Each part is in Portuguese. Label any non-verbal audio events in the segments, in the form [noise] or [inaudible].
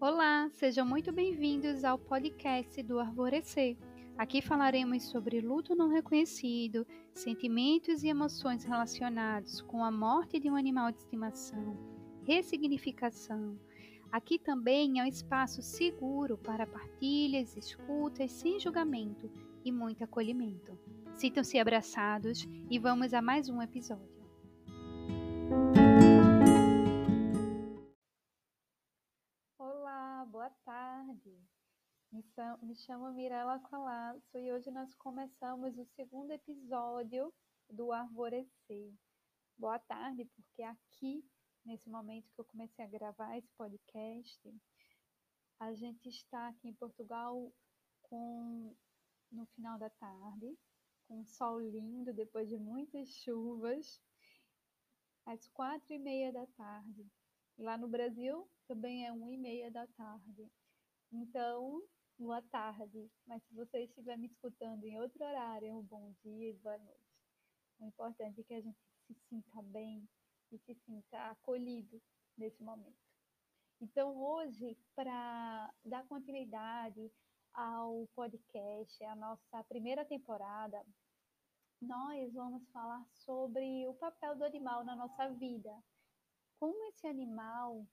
Olá, sejam muito bem-vindos ao podcast do Arvorecer. Aqui falaremos sobre luto não reconhecido, sentimentos e emoções relacionados com a morte de um animal de estimação, ressignificação. Aqui também é um espaço seguro para partilhas, escutas sem julgamento e muito acolhimento. Sintam-se abraçados e vamos a mais um episódio. Boa tarde. Me chamo Mirella Colasso e hoje nós começamos o segundo episódio do Arvorecer. Boa tarde, porque aqui, nesse momento que eu comecei a gravar esse podcast, a gente está aqui em Portugal com no final da tarde, com um sol lindo depois de muitas chuvas, às quatro e meia da tarde. Lá no Brasil também é uma e meia da tarde. Então, boa tarde. Mas se você estiver me escutando em outro horário, um bom dia e boa noite. O importante é que a gente se sinta bem e se sinta acolhido nesse momento. Então, hoje, para dar continuidade ao podcast, a nossa primeira temporada, nós vamos falar sobre o papel do animal na nossa vida como esse animal,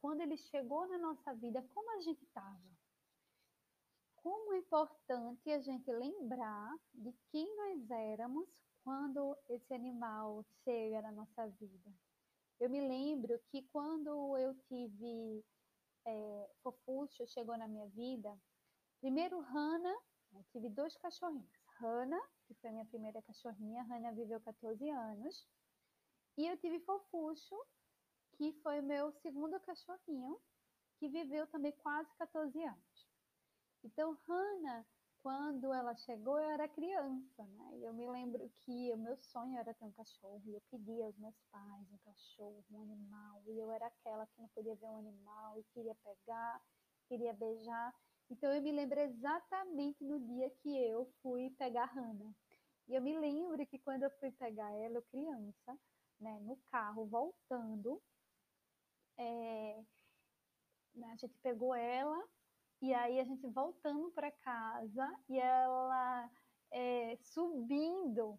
quando ele chegou na nossa vida, como a gente estava. Como é importante a gente lembrar de quem nós éramos quando esse animal chega na nossa vida. Eu me lembro que quando eu tive é, Fofuxo, chegou na minha vida, primeiro Hannah, eu tive dois cachorrinhos. Hannah, que foi minha primeira cachorrinha, Hannah viveu 14 anos, e eu tive Fofuxo, que foi o meu segundo cachorrinho, que viveu também quase 14 anos. Então, Hannah, quando ela chegou, eu era criança, né? E eu me lembro que o meu sonho era ter um cachorro, e eu pedia aos meus pais um cachorro, um animal, e eu era aquela que não podia ver um animal e queria pegar, queria beijar. Então, eu me lembro exatamente no dia que eu fui pegar Hannah. E eu me lembro que quando eu fui pegar ela, eu criança, né, no carro voltando. É, né, a gente pegou ela e aí a gente voltando para casa e ela é, subindo,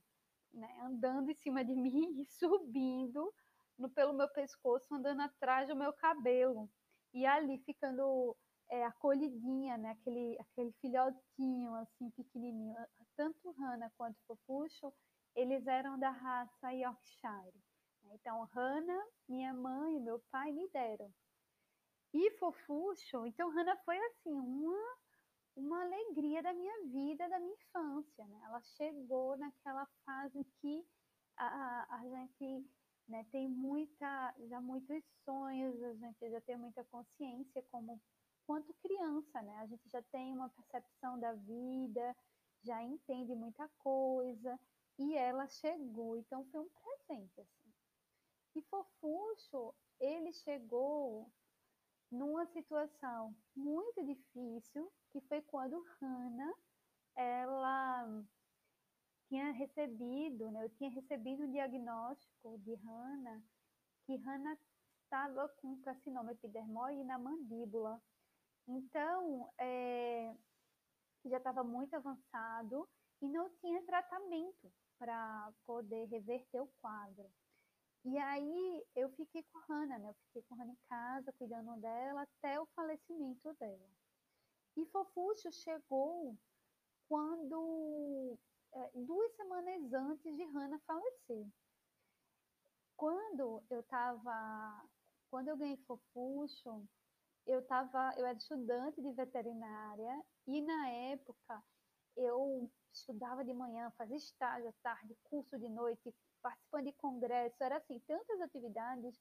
né, andando em cima de [laughs] mim e subindo no, pelo meu pescoço, andando atrás do meu cabelo. E ali ficando é, acolhidinha, né? Aquele, aquele filhotinho, assim, pequenininho. Tanto Hannah quanto Fofuxo, eles eram da raça Yorkshire. Então, Hannah, minha mãe e meu pai me deram. E Fofuxo, então Hannah foi assim, uma, uma alegria da minha vida, da minha infância. Né? Ela chegou naquela fase que a, a gente né, tem muita, já muitos sonhos, a gente já tem muita consciência como quanto criança, né? A gente já tem uma percepção da vida, já entende muita coisa, e ela chegou, então foi um presente, assim. E Fofuxo, ele chegou numa situação muito difícil, que foi quando Hannah, ela tinha recebido, né, eu tinha recebido um diagnóstico de Hannah, que Hannah estava com carcinoma epidermoide na mandíbula. Então, é, já estava muito avançado e não tinha tratamento para poder reverter o quadro. E aí eu fiquei com a Hannah, né? Eu fiquei com a Hannah em casa, cuidando dela até o falecimento dela. E Fofuxo chegou quando é, duas semanas antes de Hannah falecer. Quando eu estava, quando eu ganhei Fofuxo, eu tava, eu era estudante de veterinária e na época eu estudava de manhã, fazia estágio à tarde, curso de noite, participando de congresso, era assim, tantas atividades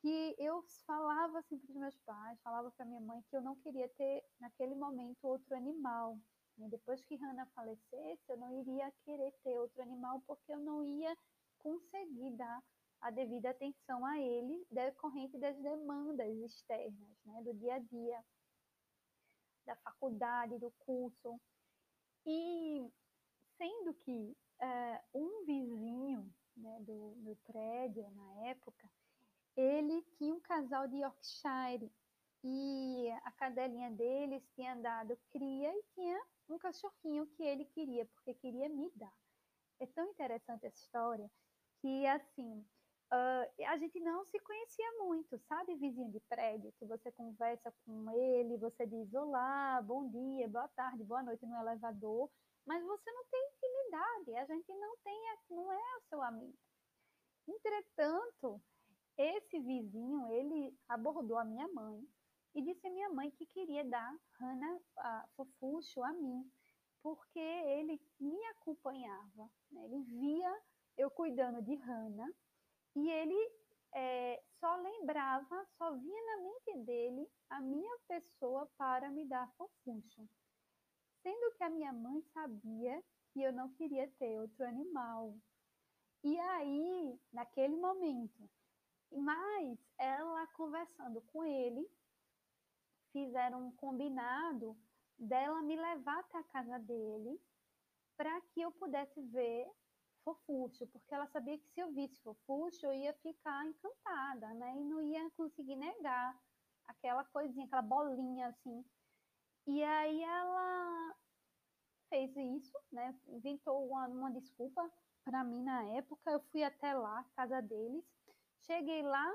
que eu falava assim para os meus pais, falava para minha mãe que eu não queria ter naquele momento outro animal. E depois que Hannah falecesse, eu não iria querer ter outro animal porque eu não ia conseguir dar a devida atenção a ele decorrente das demandas externas, né, do dia a dia, da faculdade, do curso. E sendo que uh, um vizinho né, do prédio na época, ele tinha um casal de Yorkshire e a cadelinha deles tinha dado cria e tinha um cachorrinho que ele queria, porque queria me dar. É tão interessante essa história que, assim, uh, a gente não se conhecia muito, sabe, vizinho de prédio, que você conversa com ele, você diz olá, bom dia, boa tarde, boa noite no elevador, mas você não tem intimidade, a gente não tem, não é o seu amigo. Entretanto, esse vizinho, ele abordou a minha mãe e disse à minha mãe que queria dar Hannah a Fofuxo a mim, porque ele me acompanhava, né? ele via eu cuidando de Hannah e ele é, só lembrava, só vinha na mente dele a minha pessoa para me dar Fofuxo. Sendo que a minha mãe sabia que eu não queria ter outro animal. E aí, naquele momento, mas ela conversando com ele, fizeram um combinado dela me levar até a casa dele para que eu pudesse ver Fofuxo, porque ela sabia que se eu visse Fofuxo eu ia ficar encantada, né? E não ia conseguir negar aquela coisinha, aquela bolinha assim. E aí ela fez isso, né? Inventou uma, uma desculpa para mim na época. Eu fui até lá, casa deles. Cheguei lá,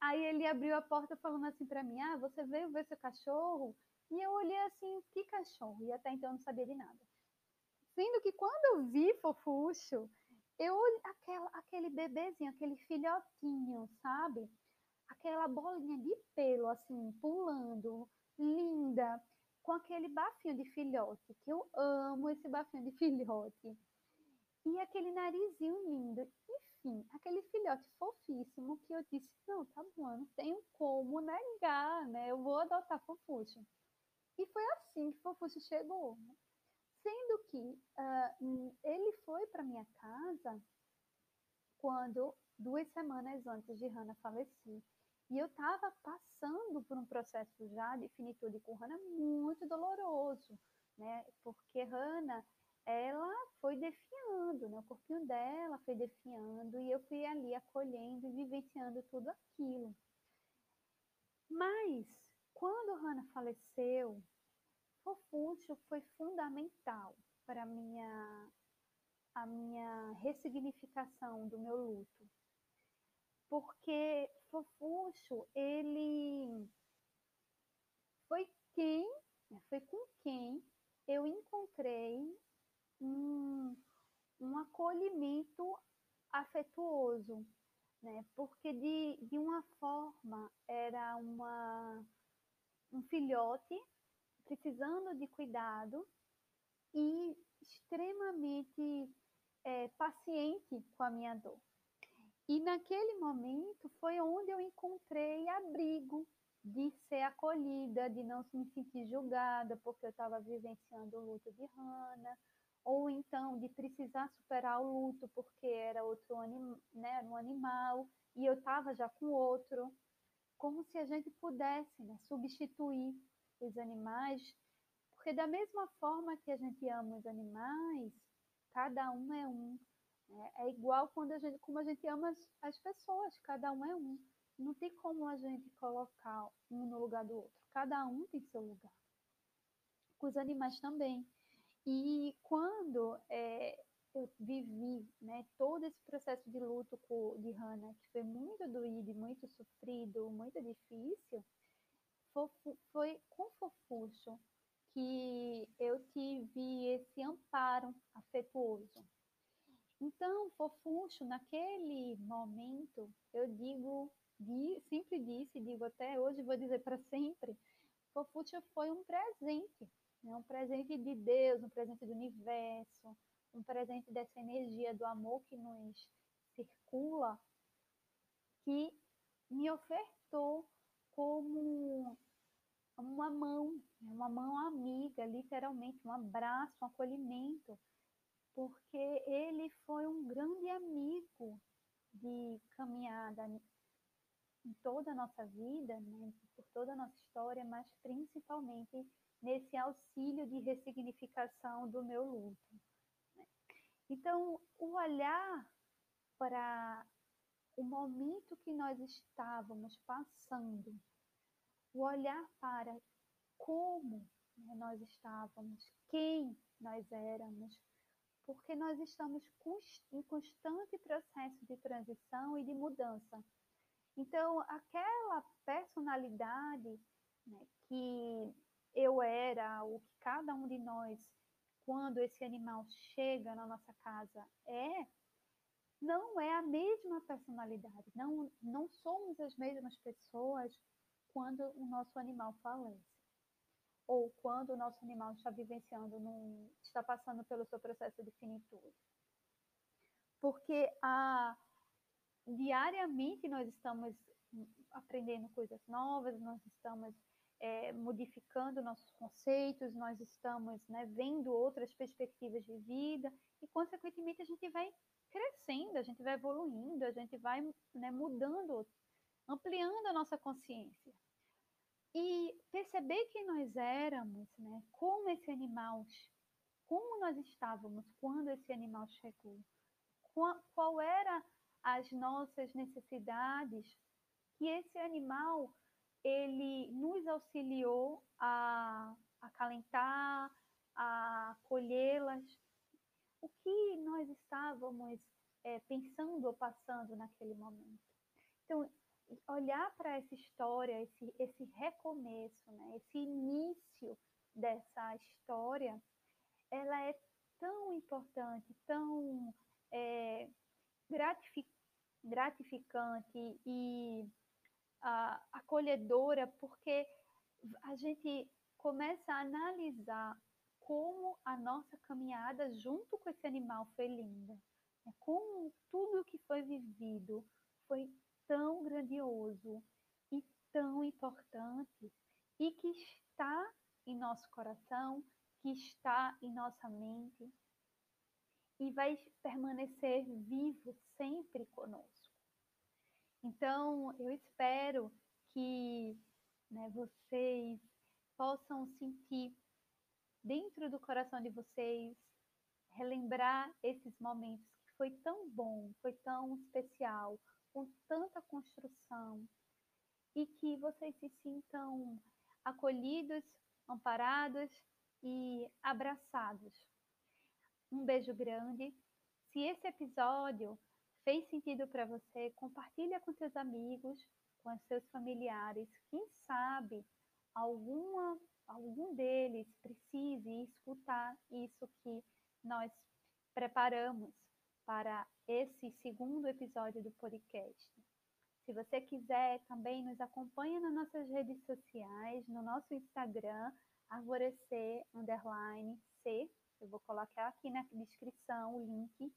aí ele abriu a porta falando assim para mim: "Ah, você veio ver seu cachorro?" E eu olhei assim, que cachorro? E até então eu não sabia de nada. Sendo que quando eu vi Fofuxo, eu aquela, aquele bebezinho, aquele filhotinho, sabe? Aquela bolinha de pelo assim, pulando, linda, com aquele bafinho de filhote, que eu amo esse bafinho de [laughs] filhote. E aquele narizinho lindo. Enfim, aquele filhote fofíssimo que eu disse, não, tá bom, eu não tenho como negar, né? Eu vou adotar Fofuxo. E foi assim que Fofuxo chegou. Sendo que uh, ele foi para minha casa quando, duas semanas antes de Hannah falecer. E eu estava passando por um processo já de finitude com Hannah muito doloroso, né? Porque Hannah, ela foi defiando, né? O corpinho dela foi defiando e eu fui ali acolhendo e vivenciando tudo aquilo. Mas, quando Hannah faleceu, Fofuxo foi fundamental para minha, a minha ressignificação do meu luto porque Fofuxo, ele foi quem, foi com quem eu encontrei um, um acolhimento afetuoso, né? Porque de, de uma forma era uma, um filhote precisando de cuidado e extremamente é, paciente com a minha dor. E naquele momento foi onde eu encontrei abrigo de ser acolhida, de não me sentir julgada porque eu estava vivenciando o luto de Hannah, ou então de precisar superar o luto porque era outro anim, né, um animal e eu estava já com outro, como se a gente pudesse né, substituir os animais, porque da mesma forma que a gente ama os animais, cada um é um, é, é igual quando a gente, como a gente ama as, as pessoas, cada um é um. Não tem como a gente colocar um no lugar do outro. Cada um tem seu lugar. Com os animais também. E quando é, eu vivi né, todo esse processo de luto de Hannah, que foi muito doído, muito sofrido, muito difícil, foi, foi com Fofuxo que eu tive esse amparo afetuoso. Então, Fofuxo, naquele momento, eu digo, sempre disse, digo até hoje, vou dizer para sempre, Fofuxo foi um presente, né? um presente de Deus, um presente do universo, um presente dessa energia do amor que nos circula, que me ofertou como? Uma mão amiga, literalmente, um abraço, um acolhimento porque ele foi um grande amigo de caminhada em toda a nossa vida, né, por toda a nossa história, mas principalmente nesse auxílio de ressignificação do meu luto. Né. Então, o olhar para o momento que nós estávamos passando o olhar para como né, nós estávamos, quem nós éramos, porque nós estamos em constante processo de transição e de mudança. Então, aquela personalidade né, que eu era, o que cada um de nós, quando esse animal chega na nossa casa, é, não é a mesma personalidade, não, não somos as mesmas pessoas quando o nosso animal falece ou quando o nosso animal está vivenciando, num, está passando pelo seu processo de finitude. Porque a, diariamente nós estamos aprendendo coisas novas, nós estamos é, modificando nossos conceitos, nós estamos né, vendo outras perspectivas de vida e, consequentemente, a gente vai crescendo, a gente vai evoluindo, a gente vai né, mudando, ampliando a nossa consciência. E perceber quem nós éramos, né, como esse animal, como nós estávamos quando esse animal chegou, qual, qual era as nossas necessidades, que esse animal ele nos auxiliou a acalentar, a colhê-las. O que nós estávamos é, pensando ou passando naquele momento? Então, olhar para essa história, esse, esse recomeço, né, esse início dessa história, ela é tão importante, tão é, gratificante e acolhedora, porque a gente começa a analisar como a nossa caminhada junto com esse animal foi linda, né? como tudo que foi vivido foi tão grandioso e tão importante e que está em nosso coração, que está em nossa mente e vai permanecer vivo sempre conosco. Então, eu espero que né, vocês possam sentir dentro do coração de vocês, relembrar esses momentos que foi tão bom, foi tão especial, com tanta construção, e que vocês se sintam acolhidos, amparados e abraçados. Um beijo grande. Se esse episódio fez sentido para você, compartilha com seus amigos, com seus familiares. Quem sabe alguma, algum deles precise escutar isso que nós preparamos para esse segundo episódio do podcast. Se você quiser, também nos acompanha nas nossas redes sociais, no nosso Instagram, arvorecer, underline, C. Eu vou colocar aqui na descrição o link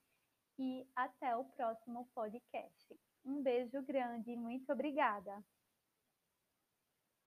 e até o próximo podcast. Um beijo grande e muito obrigada!